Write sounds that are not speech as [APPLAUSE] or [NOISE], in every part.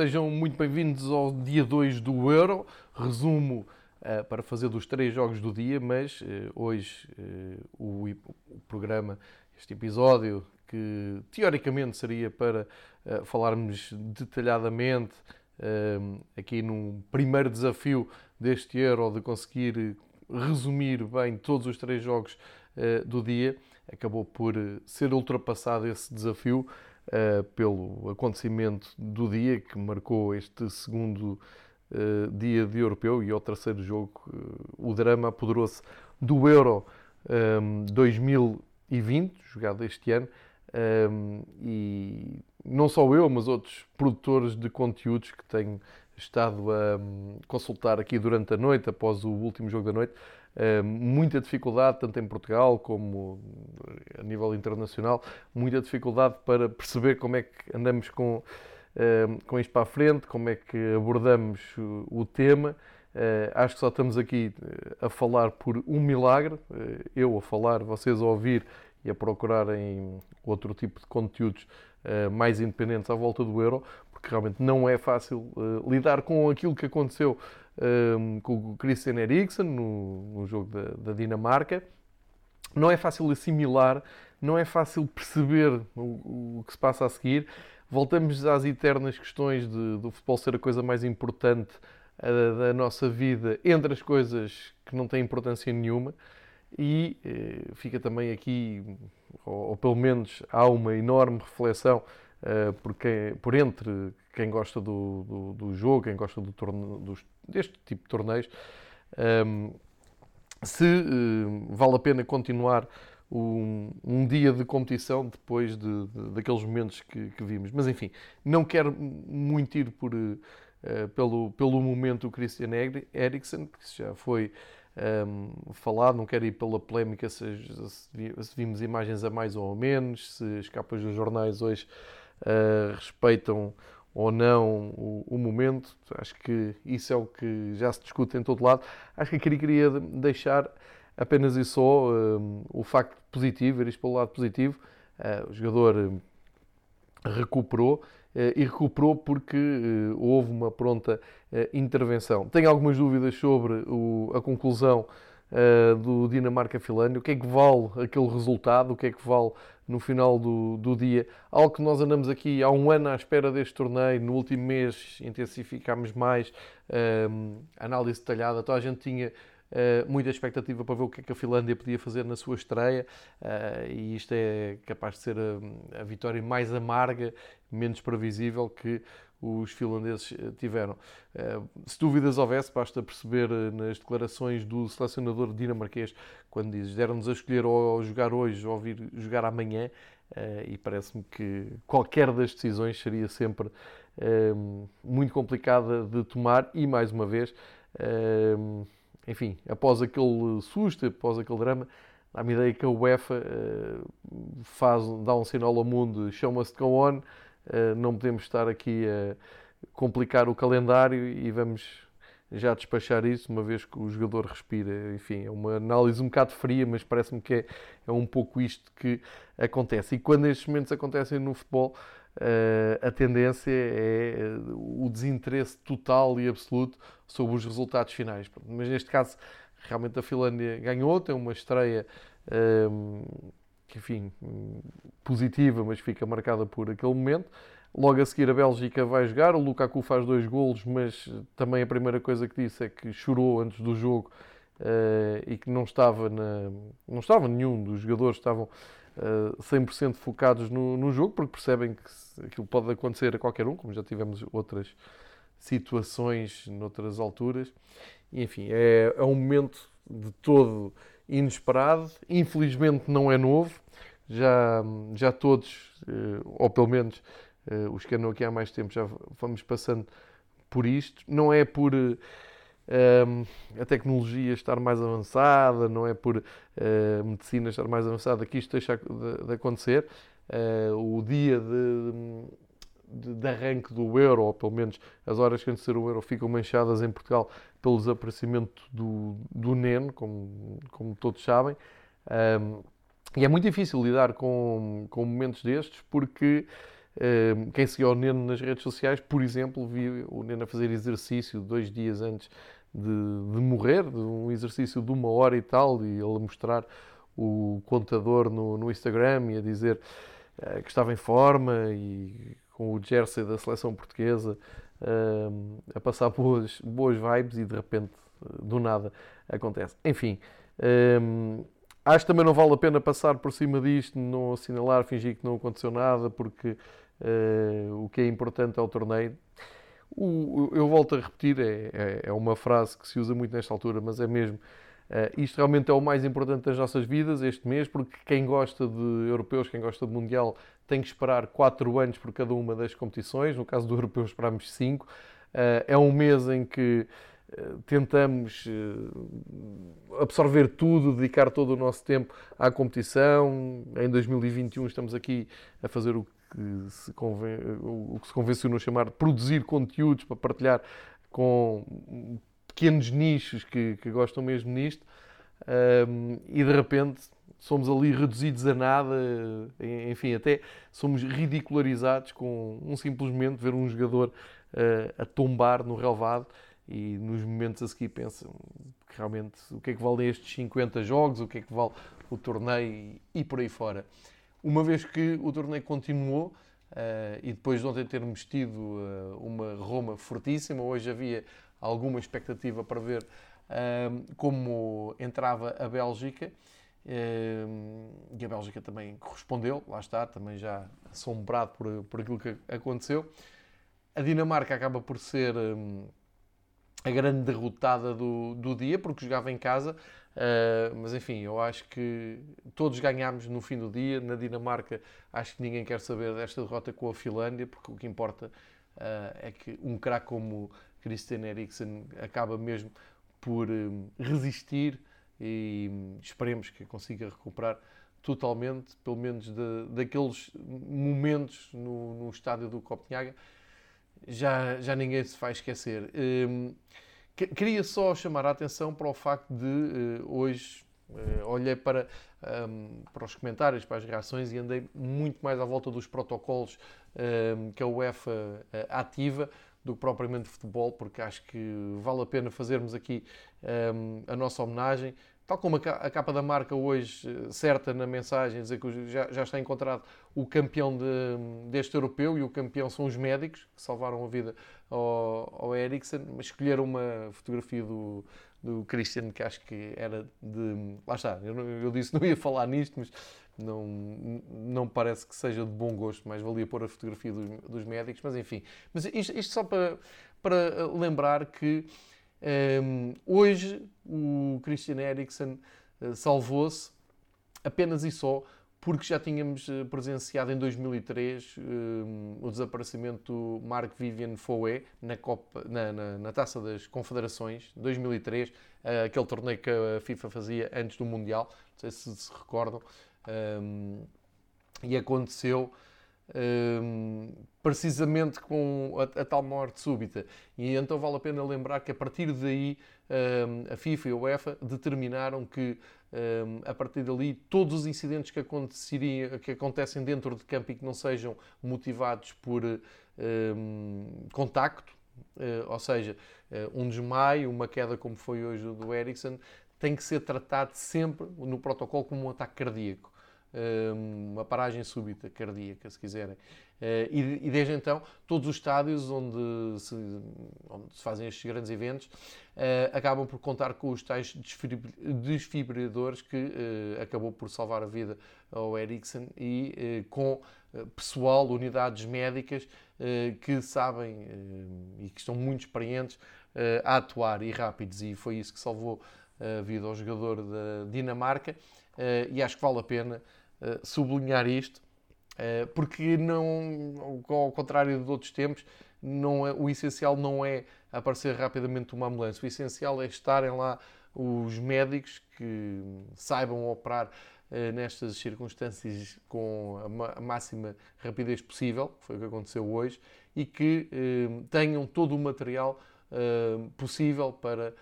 Sejam muito bem-vindos ao dia 2 do Euro. Resumo uh, para fazer dos três jogos do dia, mas uh, hoje uh, o, o, programa, este episódio, que teoricamente seria para falarmos detalhadamente aqui num primeiro desafio deste Euro de conseguir resumir bem todos os três jogos do dia, acabou por ser ultrapassado esse desafio uh, pelo acontecimento do dia que marcou este segundo uh, dia de europeu e ao terceiro jogo, uh, o drama apoderou-se do Euro um, 2020, jogado este ano, um, e não só eu, mas outros produtores de conteúdos que tenho estado a um, consultar aqui durante a noite, após o último jogo da noite, eh, muita dificuldade, tanto em Portugal como a nível internacional, muita dificuldade para perceber como é que andamos com, eh, com isto para a frente, como é que abordamos o tema. Acho que só estamos aqui a falar por um milagre, eu a falar, vocês a ouvir e a procurarem outro tipo de conteúdos uh, mais independentes à volta do euro, porque realmente não é fácil lidar com aquilo que aconteceu um, com o Christian Eriksen no, no jogo da, da, Dinamarca. Não é fácil assimilar, não é fácil perceber o, o que se passa a seguir. Voltamos às eternas questões de, do futebol ser a coisa mais importante uh, da nossa vida, entre as coisas que não têm importância nenhuma. E uh, fica também aqui, ou, pelo menos há uma enorme reflexão uh, por, quem, por entre quem gosta do, do, do jogo, quem gosta do torne, dos, deste tipo de torneios, um, se uh, vale a pena continuar um, um, dia de competição depois de, de, daqueles momentos que, que, vimos. Mas enfim, não quero muito ir por, uh, pelo, pelo momento do Christian Eriksen, porque já foi um, falado, não quero ir pela polémica se, se, vimos imagens a mais ou a menos, se as capas dos jornais hoje uh, respeitam ou não o, o, momento. Acho que isso é o que já se discute em todo lado. Acho que aqui queria deixar apenas e só um, o facto positivo, ver isto pelo lado positivo. Uh, o jogador hum, recuperou e recuperou porque uh, houve uma pronta intervenção. Tenho algumas dúvidas sobre a conclusão do Dinamarca-Finlândia. O que é que vale aquele resultado? O que é que vale no final do, do dia. Algo que nós andamos aqui há um ano à espera deste torneio, no último mês intensificámos mais a análise detalhada, toda a gente tinha Uh, muita expectativa para ver o que é que a Finlândia podia fazer na sua estreia uh, e isto é capaz de ser a, a, vitória mais amarga, menos previsível que os finlandeses eh, tiveram. Uh, se dúvidas houvesse, basta perceber nas declarações do selecionador dinamarquês, quando diz deram-nos a escolher ou jogar hoje ou vir jogar amanhã, e parece-me que qualquer das decisões seria sempre muito complicada de tomar e, mais uma vez, enfim, após aquele susto, após aquele drama, dá-me ideia que a UEFA uh, faz, dá um sinal ao mundo, chama-se go on, uh, não podemos estar aqui a complicar o calendário e vamos já despachar isso, uma vez que o jogador respira. Enfim, é uma análise um bocado fria, mas parece-me que é, é um pouco isto que acontece. E quando estes momentos acontecem no futebol, a tendência é o desinteresse total e absoluto sobre os resultados finais. Mas neste caso, realmente a Finlândia ganhou, tem uma estreia. Um, enfim, positiva, mas fica marcada por aquele momento. Logo a seguir a Bélgica vai jogar, o Lukaku faz dois golos, mas também a primeira coisa que disse é que chorou antes do jogo uh, e que não estava, na, não estava nenhum dos jogadores, estavam uh, eh, 100% focados no, no, jogo, porque percebem que aquilo pode acontecer a qualquer um, como já tivemos outras situações noutras alturas. E, enfim, é, é um momento de todo inesperado, infelizmente não é novo, já, já todos, uh, ou pelo menos os que andam aqui há mais tempo já vamos passando por isto. Não é por a tecnologia estar mais avançada, não é por a medicina estar mais avançada que isto deixa de, acontecer. o dia de, de, de, arranque do euro, ou pelo menos as horas que antes de o euro, ficam manchadas em Portugal pelo desaparecimento do, do NEN, como, como todos sabem. Um, e é muito difícil lidar com, com momentos destes porque quem seguiu o Neno nas redes sociais, por exemplo, viu o Neno a fazer exercício dois dias antes de, de morrer, de um exercício de uma hora e tal, e ele mostrar o contador no, no Instagram e a dizer uh, que estava em forma e com o jersey da seleção portuguesa uh, a passar boas, boas vibes e de repente, do nada, acontece. Enfim, acho que também não vale a pena passar por cima disto, não assinalar, fingir que não aconteceu nada, porque uh, o que é importante é o torneio. O, eu volto a repetir, é, é, é, uma frase que se usa muito nesta altura, mas é mesmo. Uh, isto realmente é o mais importante das nossas vidas este mês, porque quem gosta de europeus, quem gosta de mundial, tem que esperar 4 anos por cada uma das competições. No caso do europeu, esperamos 5. Uh, eh, é um mês em que tentamos eh, absorver tudo, dedicar todo o nosso tempo à competição. Em 2021 estamos aqui a fazer o que se, conven... o que se convencionou chamar produzir conteúdos para partilhar com pequenos nichos que, que gostam mesmo nisto. Um, e de repente somos ali reduzidos a nada, enfim, até somos ridicularizados com um simplesmente ver um jogador uh, a tombar no relvado e nos momentos a seguir pensam realmente o que é que valem estes 50 jogos, o que é que vale o torneio e por aí fora. Uma vez que o torneio continuou uh, e depois de ontem termos tido uh, uma Roma fortíssima, hoje havia alguma expectativa para ver uh, como entrava a Bélgica. e a Bélgica também correspondeu, lá está, também já assombrado por, por aquilo que aconteceu. A Dinamarca acaba por ser um, a grande derrotada do, do dia, porque jogava em casa. Uh, mas enfim, eu acho que todos ganhámos no fim do dia. Na Dinamarca, acho que ninguém quer saber desta derrota com a Finlândia, porque o que importa uh, é que um craque como Christian Eriksen acaba mesmo por um, resistir e um, esperemos que consiga recuperar totalmente, pelo menos de, daqueles momentos no, no estádio do Copenhaga já, já ninguém se vai esquecer. Um, queria só chamar a atenção para o facto de uh, hoje uh, olhei para, um, para os comentários, para as reações e andei muito mais à volta dos protocolos um, que a UEFA uh, ativa do que propriamente futebol, porque acho que vale a pena fazermos aqui a nossa homenagem tal como a capa da marca hoje, eh, certa na mensagem, dizer que já, já está encontrado o campeão de, deste europeu e o campeão são os médicos que salvaram a vida ao, ao mas escolheram uma fotografia do, do Christian que acho que era de. Lá está, eu, eu disse não ia falar nisto, mas não, não parece que seja de bom gosto, mas valia pôr a fotografia dos, dos médicos, mas enfim. Mas isto, isto só para, para lembrar que um, hoje o Christian Eriksen uh, salvou-se apenas e só porque já tínhamos uh, presenciado em 2003 um, o desaparecimento do Mark Vivian Foe na, Copa, na, na, na Taça das Confederações, 2003, uh, aquele torneio que a FIFA fazia antes do Mundial, não sei se se recordam, um, e aconteceu um, precisamente com a, a, tal morte súbita. E então vale a pena lembrar que a partir daí um, a FIFA e a UEFA determinaram que um, a partir dali todos os incidentes que, aconteceriam, que acontecem dentro de campo e que não sejam motivados por contacto, uh, ou seja, uh, um desmaio, uma queda como foi hoje do Ericsson, tem que ser tratado sempre no protocolo como um ataque cardíaco uma paragem súbita cardíaca, se quiserem. Eh, e, desde então, todos os estádios onde se, onde se fazem estes grandes eventos eh, acabam por contar com os tais desfibrilhadores que eh, acabou por salvar a vida ao Ericsson e com pessoal, unidades médicas que sabem e que estão muito experientes a atuar e rápidos, e foi isso que salvou a vida ao jogador da Dinamarca. E acho que vale a pena sublinhar isto, uh, porque não, ao contrário de outros tempos, não é, o essencial não é aparecer rapidamente uma ambulância, o essencial é estarem lá os médicos que saibam operar uh, nestas circunstâncias com a, máxima rapidez possível, foi o que aconteceu hoje, e que tenham todo o material possível para eh,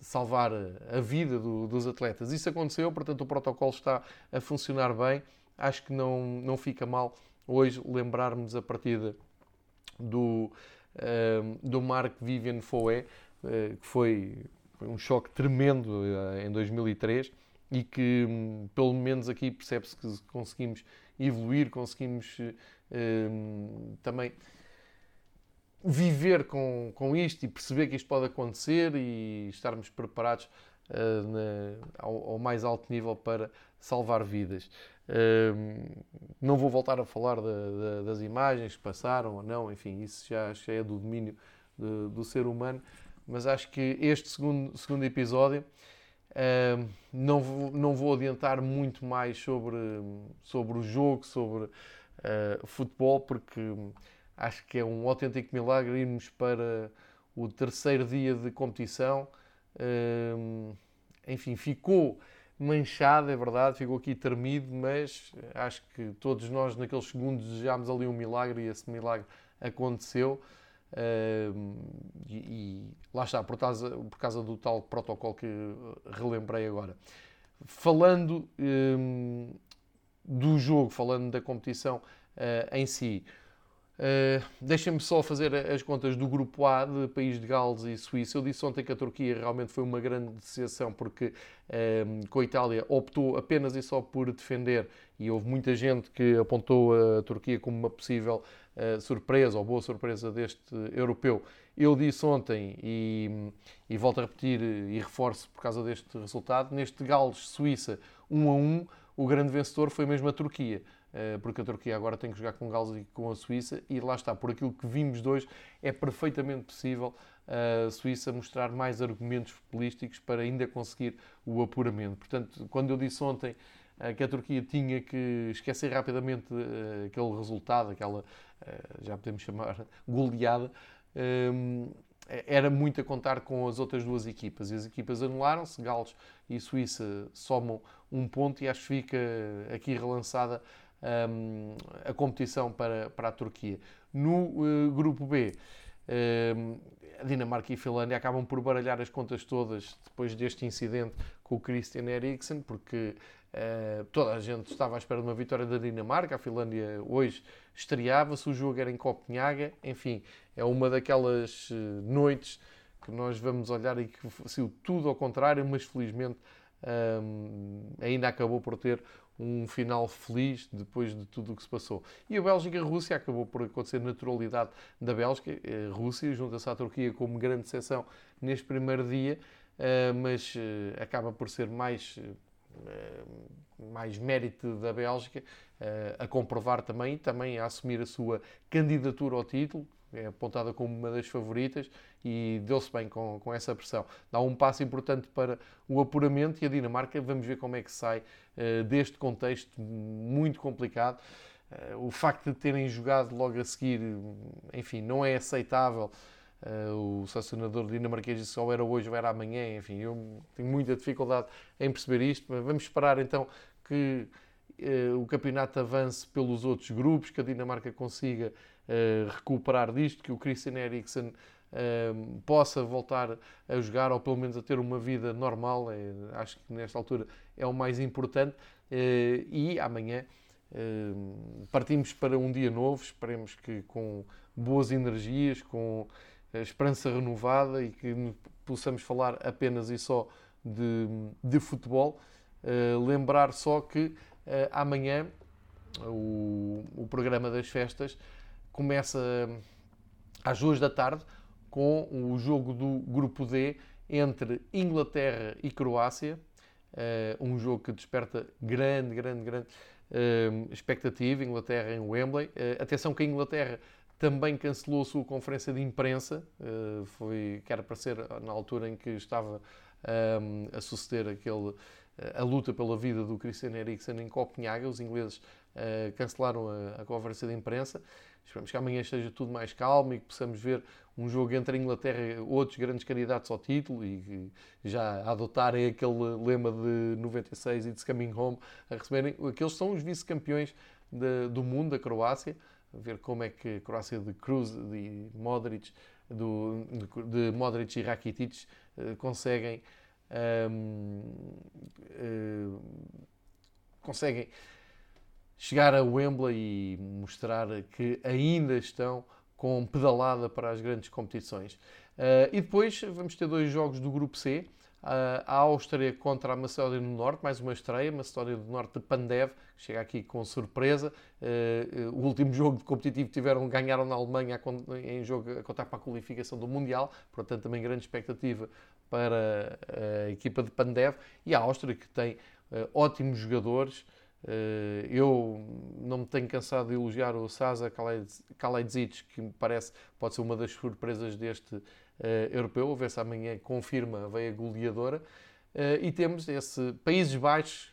salvar a vida do, dos atletas. Isso aconteceu, portanto, o protocolo está a funcionar bem. Acho que não, não fica mal hoje lembrarmos a partida do, do Marc Vivian Fouet, que foi um choque tremendo em 2003 e que, hum, pelo menos aqui, percebe-se que conseguimos evoluir, conseguimos hum, também viver com, com isto e perceber que isto pode acontecer e estarmos preparados uh, na, ao, ao, mais alto nível para salvar vidas. Uh, não vou voltar a falar das imagens que passaram ou não, enfim, isso já, já é do domínio de, do ser humano, mas acho que este segundo, segundo episódio uh, não, vou, não vou adiantar muito mais sobre, sobre o jogo, sobre futebol, porque Acho que é um autêntico milagre irmos para o terceiro dia de competição. enfim, ficou manchado, é verdade, ficou aqui termido, mas acho que todos nós naqueles segundos desejámos ali um milagre e esse milagre aconteceu. e, e, lá está, por causa, por causa do tal protocolo que relembrei agora. Falando do jogo, falando da competição uh, em si, Uh, Deixem-me só fazer as contas do grupo A de País de Gales e Suíça. Eu disse ontem que a Turquia realmente foi uma grande decepção porque uh, com a Itália optou apenas e só por defender e houve muita gente que apontou a Turquia como uma possível uh, surpresa ou boa surpresa deste europeu. Eu disse ontem e, e volto a repetir e reforço por causa deste resultado, neste Gales-Suíça 1 a 1, o grande vencedor foi mesmo a Turquia. Eh, porque a Turquia agora tem que jogar com Gales e com a Suíça, e lá está, por aquilo que vimos de hoje, é perfeitamente possível a Suíça mostrar mais argumentos futbolísticos para ainda conseguir o apuramento. Portanto, quando eu disse ontem eh, que a Turquia tinha que esquecer rapidamente eh, aquele resultado, aquela, já podemos chamar, [LAUGHS] goleada, era muito a contar com as outras duas equipas. E as equipas anularam-se, Gales e Suíça somam um ponto e acho que fica aqui relançada um, a competição para, para a Turquia. No uh, grupo B, um, a Dinamarca e a Finlândia acabam por baralhar as contas todas depois deste incidente com o Christian Eriksen, porque uh, toda a gente estava à espera de uma vitória da Dinamarca, a Finlândia hoje estreava-se, o jogo era em Copenhaga, enfim, é uma daquelas uh, noites que nós vamos olhar e que saiu tudo ao contrário, mas felizmente um, ainda acabou por ter um final feliz depois de tudo o que se passou. E a Bélgica-Rússia acabou por acontecer naturalidade da Bélgica. A Rússia junta-se à Turquia como grande exceção neste primeiro dia, eh, mas eh, acaba por ser mais, eh, mais mérito da Bélgica a comprovar também, também a assumir a sua candidatura ao título, é apontada como uma das favoritas e deu-se bem com, com essa pressão. Dá um passo importante para o apuramento e a Dinamarca, vamos ver como é que sai uh, deste contexto muito complicado. Uh, o facto de terem jogado logo a seguir, enfim, não é aceitável. Uh, o sancionador dinamarquês disse ou era hoje ou era amanhã, enfim, eu tenho muita dificuldade em perceber isto, mas vamos esperar então que o campeonato avance pelos outros grupos, que a Dinamarca consiga uh, recuperar disto, que o Christian Eriksen uh, possa voltar a jogar ou pelo menos a ter uma vida normal. É, acho que nesta altura é o mais importante. Uh, e amanhã partimos para um dia novo, esperemos que com boas energias, com esperança renovada e que possamos falar apenas e só de, de futebol. lembrar só que amanhã o, o programa das festas começa às duas da tarde com o jogo do grupo D entre Inglaterra e Croácia. Uh, um jogo que desperta grande, grande, grande uh, expectativa. Inglaterra em Wembley. Uh, atenção que a Inglaterra também cancelou a sua conferência de imprensa. foi, que era para ser na altura em que estava a suceder aquele, a luta pela vida do Christian Eriksen em Copenhaga. Os ingleses cancelaram a, a conferência de imprensa. Esperamos que amanhã esteja tudo mais calmo e que possamos ver um jogo entre a Inglaterra e outros grandes candidatos ao título e já adotarem aquele lema de 96 e de Coming Home a receberem. Aqueles são os vice-campeões do mundo, da Croácia. A ver como é que a Croácia de Cruz, de Modric, do, de, Modric e Rakitic uh, conseguem. Um, uh, conseguem chegar a Wembley e mostrar que ainda estão com pedalada para as grandes competições. Uh, e depois vamos ter dois jogos do Grupo C. Uh, a Áustria contra a Macedónia do Norte, mais uma estreia, Macedónia do Norte de Pandev, que chega aqui com surpresa. Uh, o último [LAUGHS] jogo de competitivo tiveram, ganharam na Alemanha em jogo a contar para a qualificação do Mundial, portanto também grande expectativa para a equipa de Pandev. E a Áustria, que tem ótimos jogadores, eu não me tenho cansado de elogiar o Sasa Kaledzic, que me parece pode ser uma das surpresas deste uh, europeu, a ver se amanhã confirma a veia goleadora. Uh, e temos esse Países Baixos,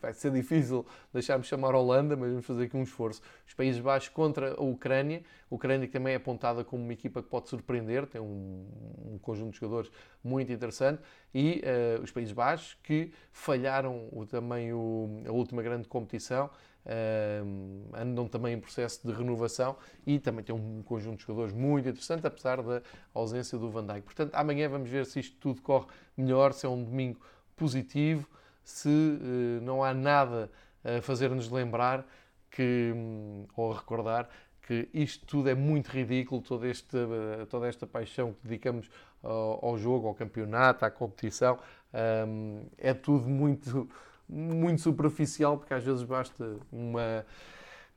vai ser difícil deixar-me chamar Holanda, mas vamos fazer aqui um esforço. Os Países Baixos contra a Ucrânia. A Ucrânia que também é apontada como uma equipa que pode surpreender, tem um, um conjunto de jogadores muito interessante. E uh, os Países Baixos que falharam o, também o, a última grande competição. Uh, andam também em processo de renovação e também tem um conjunto de jogadores muito interessante, apesar da ausência do Van Dijk. Portanto, amanhã vamos ver se isto tudo corre melhor, se é um domingo positivo se uh, não há nada a fazer-nos lembrar que, um, ou a recordar que isto tudo é muito ridículo, toda esta, toda esta paixão que dedicamos ao, ao jogo, ao campeonato, à competição, um, é tudo muito, muito superficial, porque às vezes basta uma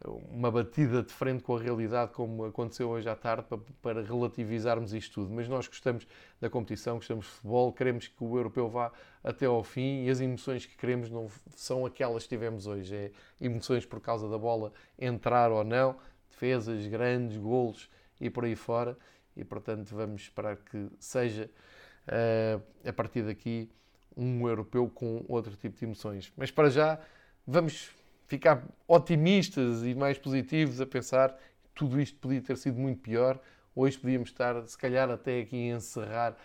uma batida de frente com a realidade, como aconteceu hoje à tarde, para, relativizarmos isto tudo. Mas nós gostamos da competição, gostamos de futebol, queremos que o europeu vá até ao fim e as emoções que queremos não são aquelas que tivemos hoje. É emoções por causa da bola entrar ou não, defesas, grandes, golos e por aí fora. E portanto vamos esperar que seja uh, a partir daqui um europeu com outro tipo de emoções. Mas para já vamos ficar otimistas e mais positivos a pensar que tudo isto podia ter sido muito pior. Hoje podíamos estar, se calhar, até aqui a encerrar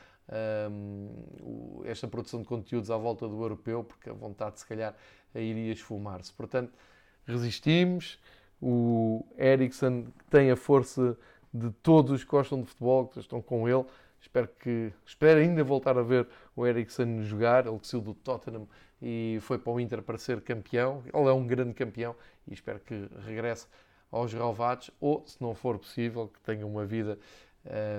um, esta produção de conteúdos à volta do europeu, porque a vontade, se calhar, iria esfumar-se. Portanto, resistimos. O Ericsson tem a força de todos os que gostam de futebol, que estão com ele. Espero que espero ainda voltar a ver o Eriksen jogar, ele que saiu do Tottenham e foi para o Inter para ser campeão. Ele é um grande campeão e espero que regresse aos relevados ou, se não for possível, que tenha uma vida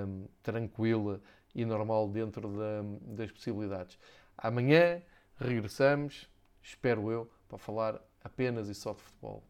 um, tranquila e normal dentro da, das possibilidades. Amanhã regressamos, espero eu, para falar apenas e só de futebol.